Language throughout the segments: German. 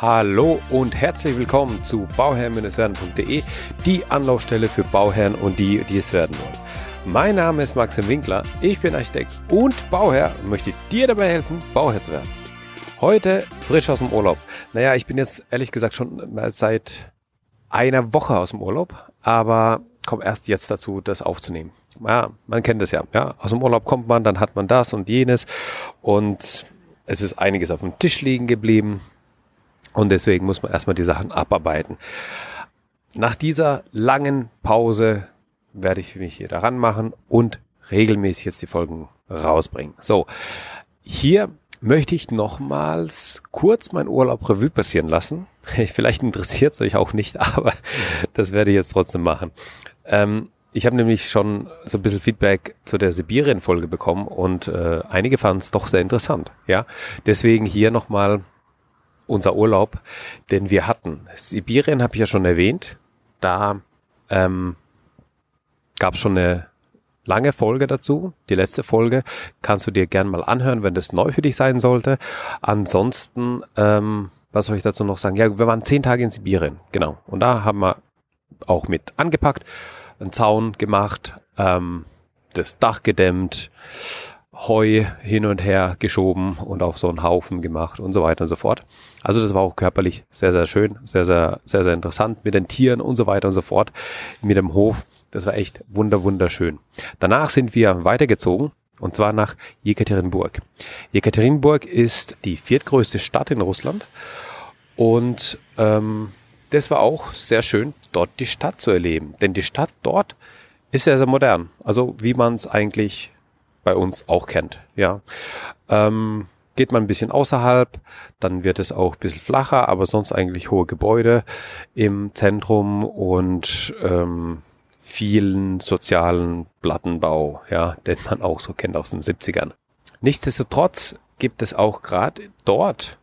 Hallo und herzlich willkommen zu bauherren-werden.de, die Anlaufstelle für Bauherren und die, die es werden wollen. Mein Name ist Maxim Winkler, ich bin Architekt und Bauherr und möchte dir dabei helfen, Bauherr zu werden. Heute frisch aus dem Urlaub. Naja, ich bin jetzt ehrlich gesagt schon seit einer Woche aus dem Urlaub, aber komme erst jetzt dazu, das aufzunehmen. Ja, man kennt es ja, ja. Aus dem Urlaub kommt man, dann hat man das und jenes und es ist einiges auf dem Tisch liegen geblieben und deswegen muss man erstmal die Sachen abarbeiten. Nach dieser langen Pause werde ich mich hier daran machen und regelmäßig jetzt die Folgen rausbringen. So, hier möchte ich nochmals kurz meinen Urlaub Revue passieren lassen. Vielleicht interessiert es euch auch nicht, aber das werde ich jetzt trotzdem machen. Ähm, ich habe nämlich schon so ein bisschen Feedback zu der Sibirien-Folge bekommen und äh, einige fanden es doch sehr interessant. Ja, deswegen hier nochmal unser Urlaub, den wir hatten. Sibirien habe ich ja schon erwähnt. Da ähm, gab es schon eine lange Folge dazu. Die letzte Folge kannst du dir gern mal anhören, wenn das neu für dich sein sollte. Ansonsten, ähm, was soll ich dazu noch sagen? Ja, wir waren zehn Tage in Sibirien, genau. Und da haben wir auch mit angepackt einen Zaun gemacht, ähm, das Dach gedämmt, Heu hin und her geschoben und auf so einen Haufen gemacht und so weiter und so fort. Also das war auch körperlich sehr, sehr schön, sehr, sehr, sehr, sehr interessant mit den Tieren und so weiter und so fort, mit dem Hof. Das war echt wunder, wunderschön. Danach sind wir weitergezogen und zwar nach Jekaterinburg. Jekaterinburg ist die viertgrößte Stadt in Russland und ähm, das war auch sehr schön, dort die Stadt zu erleben. Denn die Stadt dort ist sehr, sehr modern. Also wie man es eigentlich bei uns auch kennt. Ja. Ähm, geht man ein bisschen außerhalb, dann wird es auch ein bisschen flacher, aber sonst eigentlich hohe Gebäude im Zentrum und ähm, vielen sozialen Plattenbau, ja, den man auch so kennt aus den 70ern. Nichtsdestotrotz gibt es auch gerade dort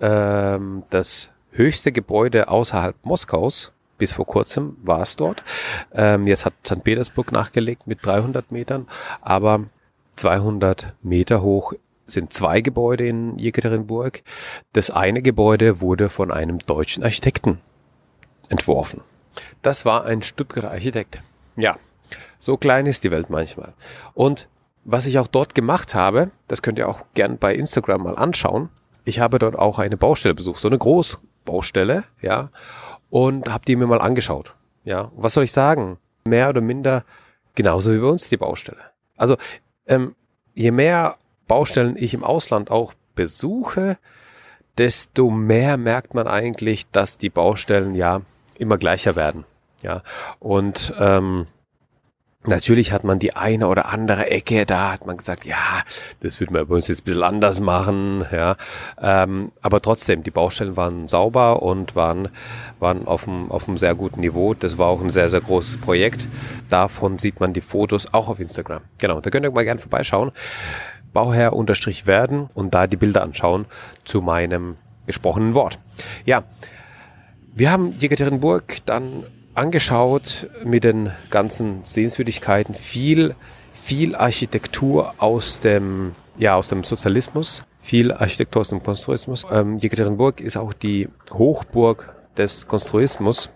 ähm, das höchste Gebäude außerhalb Moskaus. Bis vor kurzem war es dort. Ähm, jetzt hat St. Petersburg nachgelegt mit 300 Metern, aber 200 Meter hoch sind zwei Gebäude in Jekaterinburg. Das eine Gebäude wurde von einem deutschen Architekten entworfen. Das war ein Stuttgarter Architekt. Ja, so klein ist die Welt manchmal. Und was ich auch dort gemacht habe, das könnt ihr auch gern bei Instagram mal anschauen. Ich habe dort auch eine Baustelle besucht, so eine große Baustelle, ja, und habe die mir mal angeschaut. Ja, was soll ich sagen? Mehr oder minder genauso wie bei uns die Baustelle. Also ähm, je mehr Baustellen ich im Ausland auch besuche, desto mehr merkt man eigentlich, dass die Baustellen ja immer gleicher werden. Ja, und ähm, Natürlich hat man die eine oder andere Ecke, da hat man gesagt, ja, das würde man bei uns jetzt ein bisschen anders machen, ja. Ähm, aber trotzdem, die Baustellen waren sauber und waren, waren auf einem, auf einem sehr guten Niveau. Das war auch ein sehr, sehr großes Projekt. Davon sieht man die Fotos auch auf Instagram. Genau, da könnt ihr mal gerne vorbeischauen. Bauherr unterstrich werden und da die Bilder anschauen zu meinem gesprochenen Wort. Ja, wir haben Jekaterinburg dann angeschaut mit den ganzen Sehenswürdigkeiten. Viel, viel Architektur aus dem, ja, aus dem Sozialismus, viel Architektur aus dem Konstruismus. Ähm, Jekaterinburg ist auch die Hochburg des Konstruismus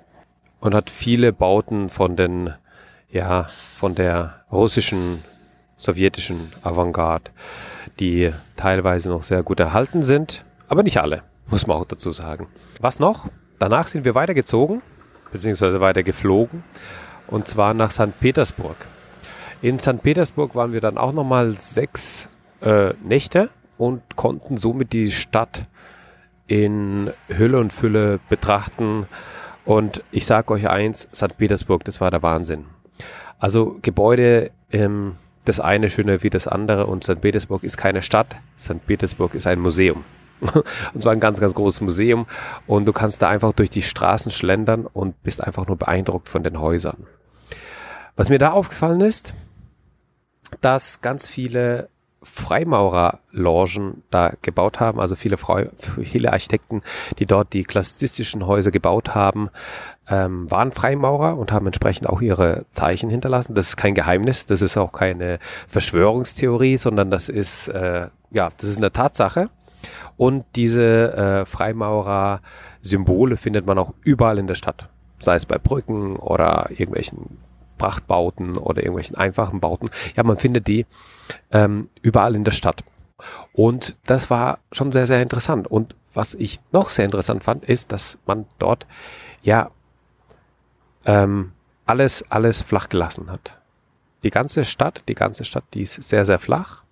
und hat viele Bauten von den, ja, von der russischen, sowjetischen Avantgarde, die teilweise noch sehr gut erhalten sind, aber nicht alle, muss man auch dazu sagen. Was noch? Danach sind wir weitergezogen beziehungsweise weiter geflogen und zwar nach St. Petersburg. In St. Petersburg waren wir dann auch nochmal sechs äh, Nächte und konnten somit die Stadt in Hülle und Fülle betrachten. Und ich sage euch eins, St. Petersburg, das war der Wahnsinn. Also Gebäude, ähm, das eine schöner wie das andere und St. Petersburg ist keine Stadt, St. Petersburg ist ein Museum. Und zwar ein ganz, ganz großes Museum. Und du kannst da einfach durch die Straßen schlendern und bist einfach nur beeindruckt von den Häusern. Was mir da aufgefallen ist, dass ganz viele Freimaurerlogen da gebaut haben, also viele, Frei viele Architekten, die dort die klassizistischen Häuser gebaut haben, ähm, waren Freimaurer und haben entsprechend auch ihre Zeichen hinterlassen. Das ist kein Geheimnis, das ist auch keine Verschwörungstheorie, sondern das ist, äh, ja, das ist eine Tatsache. Und diese äh, Freimaurer-Symbole findet man auch überall in der Stadt. Sei es bei Brücken oder irgendwelchen Prachtbauten oder irgendwelchen einfachen Bauten. Ja, man findet die ähm, überall in der Stadt. Und das war schon sehr, sehr interessant. Und was ich noch sehr interessant fand, ist, dass man dort ja ähm, alles, alles flach gelassen hat. Die ganze Stadt, die ganze Stadt, die ist sehr, sehr flach.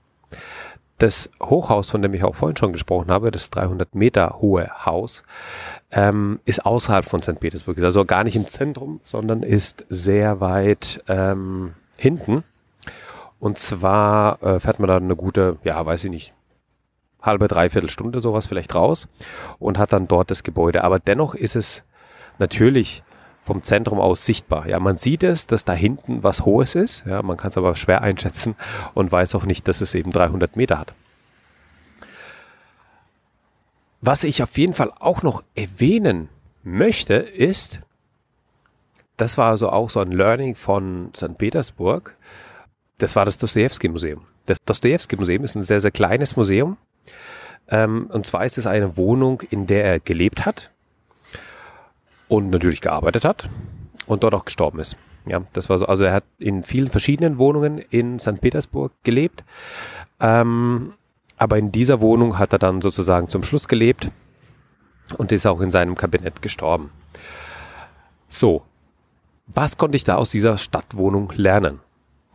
Das Hochhaus, von dem ich auch vorhin schon gesprochen habe, das 300 Meter hohe Haus, ähm, ist außerhalb von St. Petersburg. Ist also gar nicht im Zentrum, sondern ist sehr weit ähm, hinten. Und zwar äh, fährt man da eine gute, ja, weiß ich nicht, halbe, dreiviertel Stunde sowas vielleicht raus und hat dann dort das Gebäude. Aber dennoch ist es natürlich vom Zentrum aus sichtbar. Ja, man sieht es, dass da hinten was Hohes ist. Ja, man kann es aber schwer einschätzen und weiß auch nicht, dass es eben 300 Meter hat. Was ich auf jeden Fall auch noch erwähnen möchte, ist, das war also auch so ein Learning von St. Petersburg. Das war das Dostoevsky-Museum. Das Dostoevsky-Museum ist ein sehr, sehr kleines Museum. Ähm, und zwar ist es eine Wohnung, in der er gelebt hat und natürlich gearbeitet hat und dort auch gestorben ist. Ja, das war so. Also er hat in vielen verschiedenen Wohnungen in St. Petersburg gelebt. Ähm, aber in dieser Wohnung hat er dann sozusagen zum Schluss gelebt und ist auch in seinem Kabinett gestorben. So, was konnte ich da aus dieser Stadtwohnung lernen?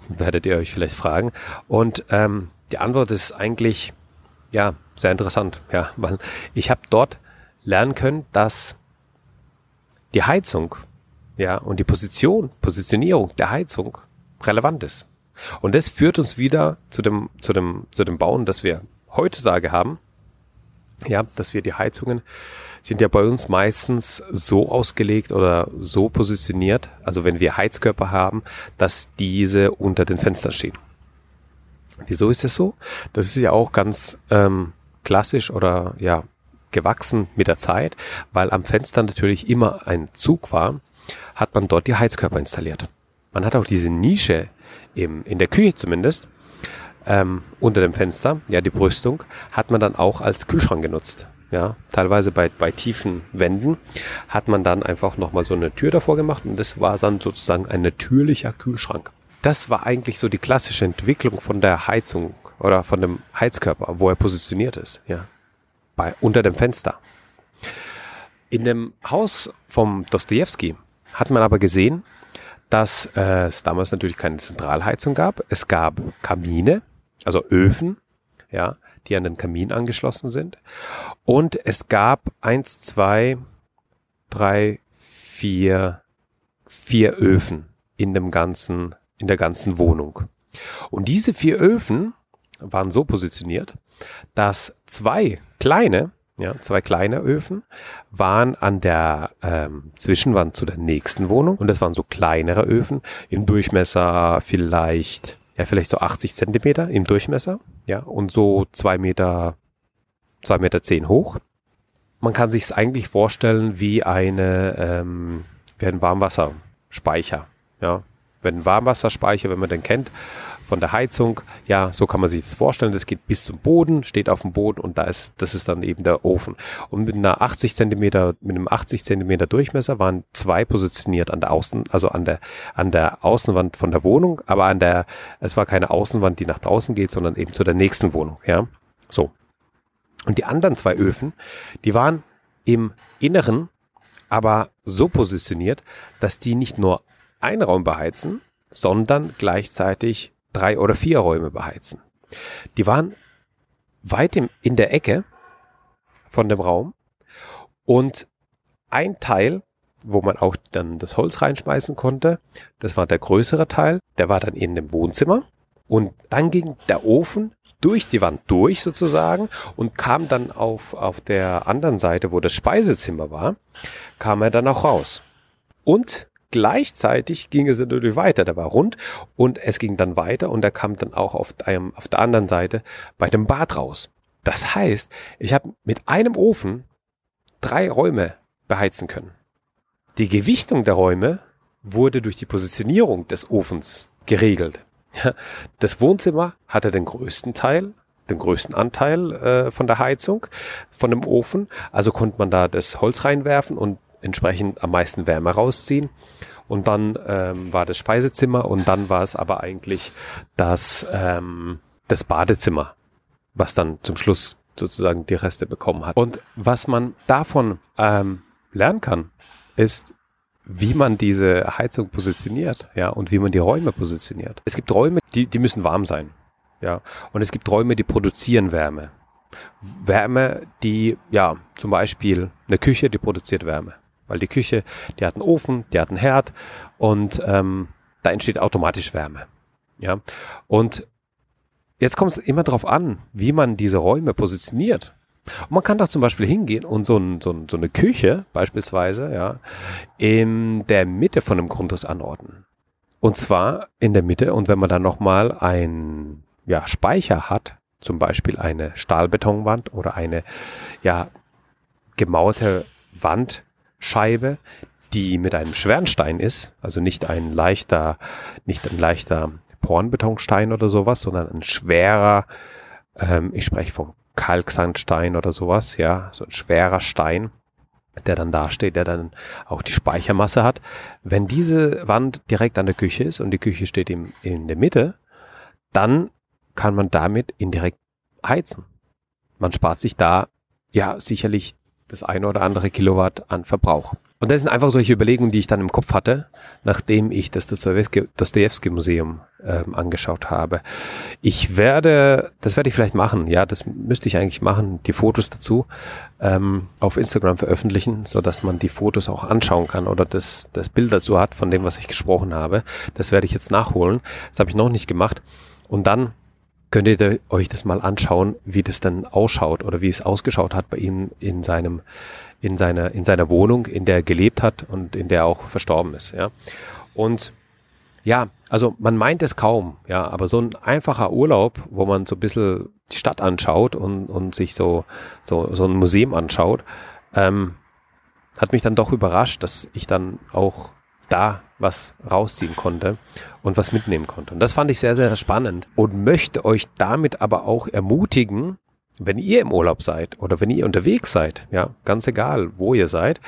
Werdet ihr euch vielleicht fragen. Und ähm, die Antwort ist eigentlich ja sehr interessant, ja, weil ich habe dort lernen können, dass die Heizung ja und die Position, Positionierung der Heizung relevant ist. Und das führt uns wieder zu dem, zu dem, zu dem Bauen, das wir heutzutage haben. Ja, dass wir die Heizungen sind ja bei uns meistens so ausgelegt oder so positioniert, also wenn wir Heizkörper haben, dass diese unter den Fenstern stehen. Wieso ist das so? Das ist ja auch ganz ähm, klassisch oder ja gewachsen mit der Zeit, weil am Fenster natürlich immer ein Zug war, hat man dort die Heizkörper installiert. Man hat auch diese Nische im, in der Küche zumindest, ähm, unter dem Fenster, ja, die Brüstung, hat man dann auch als Kühlschrank genutzt. Ja, teilweise bei, bei tiefen Wänden hat man dann einfach nochmal so eine Tür davor gemacht und das war dann sozusagen ein natürlicher Kühlschrank. Das war eigentlich so die klassische Entwicklung von der Heizung oder von dem Heizkörper, wo er positioniert ist, ja. Bei, unter dem Fenster. In dem Haus vom Dostoevsky hat man aber gesehen, dass äh, es damals natürlich keine Zentralheizung gab. Es gab Kamine, also Öfen, ja, die an den Kamin angeschlossen sind. Und es gab eins, zwei, drei, vier, vier Öfen in dem ganzen, in der ganzen Wohnung. Und diese vier Öfen waren so positioniert, dass zwei kleine ja, zwei kleine Öfen waren an der ähm, Zwischenwand zu der nächsten Wohnung und das waren so kleinere Öfen im Durchmesser vielleicht, ja, vielleicht so 80 Zentimeter im Durchmesser, ja, und so zwei Meter, zwei Meter zehn hoch. Man kann sich es eigentlich vorstellen wie eine, ähm, wie ein Warmwasserspeicher, ja, wenn Warmwasserspeicher, wenn man den kennt, von der Heizung. Ja, so kann man sich das vorstellen. Das geht bis zum Boden, steht auf dem Boden und da ist, das ist dann eben der Ofen. Und mit einer 80 Zentimeter, mit einem 80 Zentimeter Durchmesser waren zwei positioniert an der Außen, also an der, an der Außenwand von der Wohnung, aber an der, es war keine Außenwand, die nach draußen geht, sondern eben zu der nächsten Wohnung, ja. So. Und die anderen zwei Öfen, die waren im Inneren aber so positioniert, dass die nicht nur einen Raum beheizen, sondern gleichzeitig drei oder vier Räume beheizen. Die waren weit im, in der Ecke von dem Raum und ein Teil, wo man auch dann das Holz reinschmeißen konnte, das war der größere Teil, der war dann in dem Wohnzimmer und dann ging der Ofen durch die Wand durch sozusagen und kam dann auf, auf der anderen Seite, wo das Speisezimmer war, kam er dann auch raus. Und Gleichzeitig ging es natürlich weiter, der war rund und es ging dann weiter und er kam dann auch auf, einem, auf der anderen Seite bei dem Bad raus. Das heißt, ich habe mit einem Ofen drei Räume beheizen können. Die Gewichtung der Räume wurde durch die Positionierung des Ofens geregelt. Das Wohnzimmer hatte den größten Teil den größten Anteil äh, von der Heizung, von dem Ofen. Also konnte man da das Holz reinwerfen und entsprechend am meisten Wärme rausziehen. Und dann ähm, war das Speisezimmer und dann war es aber eigentlich das, ähm, das Badezimmer, was dann zum Schluss sozusagen die Reste bekommen hat. Und was man davon ähm, lernen kann, ist, wie man diese Heizung positioniert, ja, und wie man die Räume positioniert. Es gibt Räume, die, die müssen warm sein, ja, und es gibt Räume, die produzieren Wärme. Wärme, die, ja, zum Beispiel eine Küche, die produziert Wärme, weil die Küche, die hat einen Ofen, die hat einen Herd und ähm, da entsteht automatisch Wärme, ja, und jetzt kommt es immer darauf an, wie man diese Räume positioniert. Und man kann doch zum Beispiel hingehen und so, ein, so, ein, so eine Küche beispielsweise ja, in der Mitte von einem Grundriss anordnen. Und zwar in der Mitte und wenn man dann nochmal ein ja, Speicher hat, zum Beispiel eine Stahlbetonwand oder eine ja, gemauerte Wandscheibe, die mit einem schweren Stein ist, also nicht ein leichter, nicht ein leichter Pornbetonstein oder sowas, sondern ein schwerer, ähm, ich spreche vom Kalksandstein oder sowas, ja, so ein schwerer Stein, der dann da steht, der dann auch die Speichermasse hat. Wenn diese Wand direkt an der Küche ist und die Küche steht im, in der Mitte, dann kann man damit indirekt heizen. Man spart sich da ja sicherlich das eine oder andere Kilowatt an Verbrauch. Und das sind einfach solche Überlegungen, die ich dann im Kopf hatte, nachdem ich das Dostoevsky-Museum ähm, angeschaut habe. Ich werde, das werde ich vielleicht machen, ja, das müsste ich eigentlich machen, die Fotos dazu ähm, auf Instagram veröffentlichen, so dass man die Fotos auch anschauen kann oder das, das Bild dazu hat von dem, was ich gesprochen habe. Das werde ich jetzt nachholen. Das habe ich noch nicht gemacht. Und dann könnt ihr euch das mal anschauen, wie das dann ausschaut oder wie es ausgeschaut hat bei ihm in seinem in seiner, in seiner Wohnung, in der er gelebt hat und in der er auch verstorben ist, ja. Und ja, also man meint es kaum, ja, aber so ein einfacher Urlaub, wo man so ein bisschen die Stadt anschaut und, und sich so, so, so ein Museum anschaut, ähm, hat mich dann doch überrascht, dass ich dann auch da was rausziehen konnte und was mitnehmen konnte. Und das fand ich sehr, sehr spannend und möchte euch damit aber auch ermutigen, wenn ihr im Urlaub seid oder wenn ihr unterwegs seid, ja, ganz egal, wo ihr seid,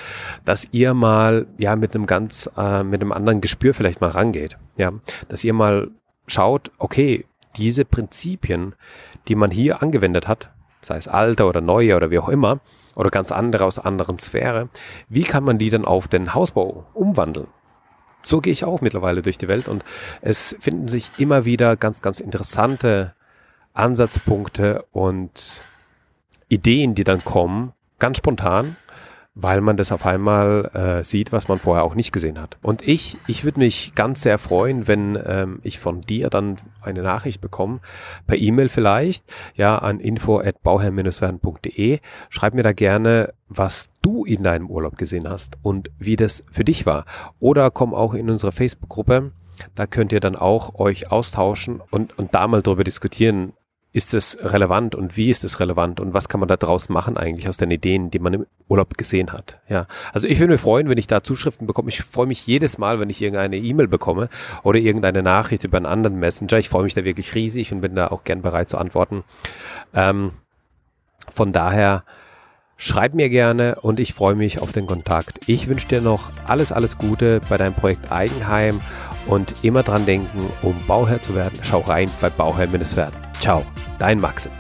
dass ihr mal, ja, mit einem ganz, äh, mit einem anderen Gespür vielleicht mal rangeht, ja, dass ihr mal schaut, okay, diese Prinzipien, die man hier angewendet hat, sei es alte oder neue oder wie auch immer, oder ganz andere aus anderen Sphäre, wie kann man die dann auf den Hausbau umwandeln? So gehe ich auch mittlerweile durch die Welt und es finden sich immer wieder ganz, ganz interessante Ansatzpunkte und Ideen, die dann kommen, ganz spontan, weil man das auf einmal äh, sieht, was man vorher auch nicht gesehen hat. Und ich, ich würde mich ganz sehr freuen, wenn ähm, ich von dir dann eine Nachricht bekomme, per E-Mail vielleicht, ja, an info at bauherr-werden.de. Schreib mir da gerne, was du in deinem Urlaub gesehen hast und wie das für dich war. Oder komm auch in unsere Facebook-Gruppe. Da könnt ihr dann auch euch austauschen und, und da mal drüber diskutieren, ist es relevant und wie ist es relevant und was kann man da draus machen eigentlich aus den Ideen, die man im Urlaub gesehen hat. Ja, also ich würde mich freuen, wenn ich da Zuschriften bekomme. Ich freue mich jedes Mal, wenn ich irgendeine E-Mail bekomme oder irgendeine Nachricht über einen anderen Messenger. Ich freue mich da wirklich riesig und bin da auch gern bereit zu antworten. Ähm, von daher schreib mir gerne und ich freue mich auf den Kontakt. Ich wünsche dir noch alles, alles Gute bei deinem Projekt Eigenheim und immer dran denken, um Bauherr zu werden, schau rein bei Bauherr-Werden. Ciao, dein Maxim.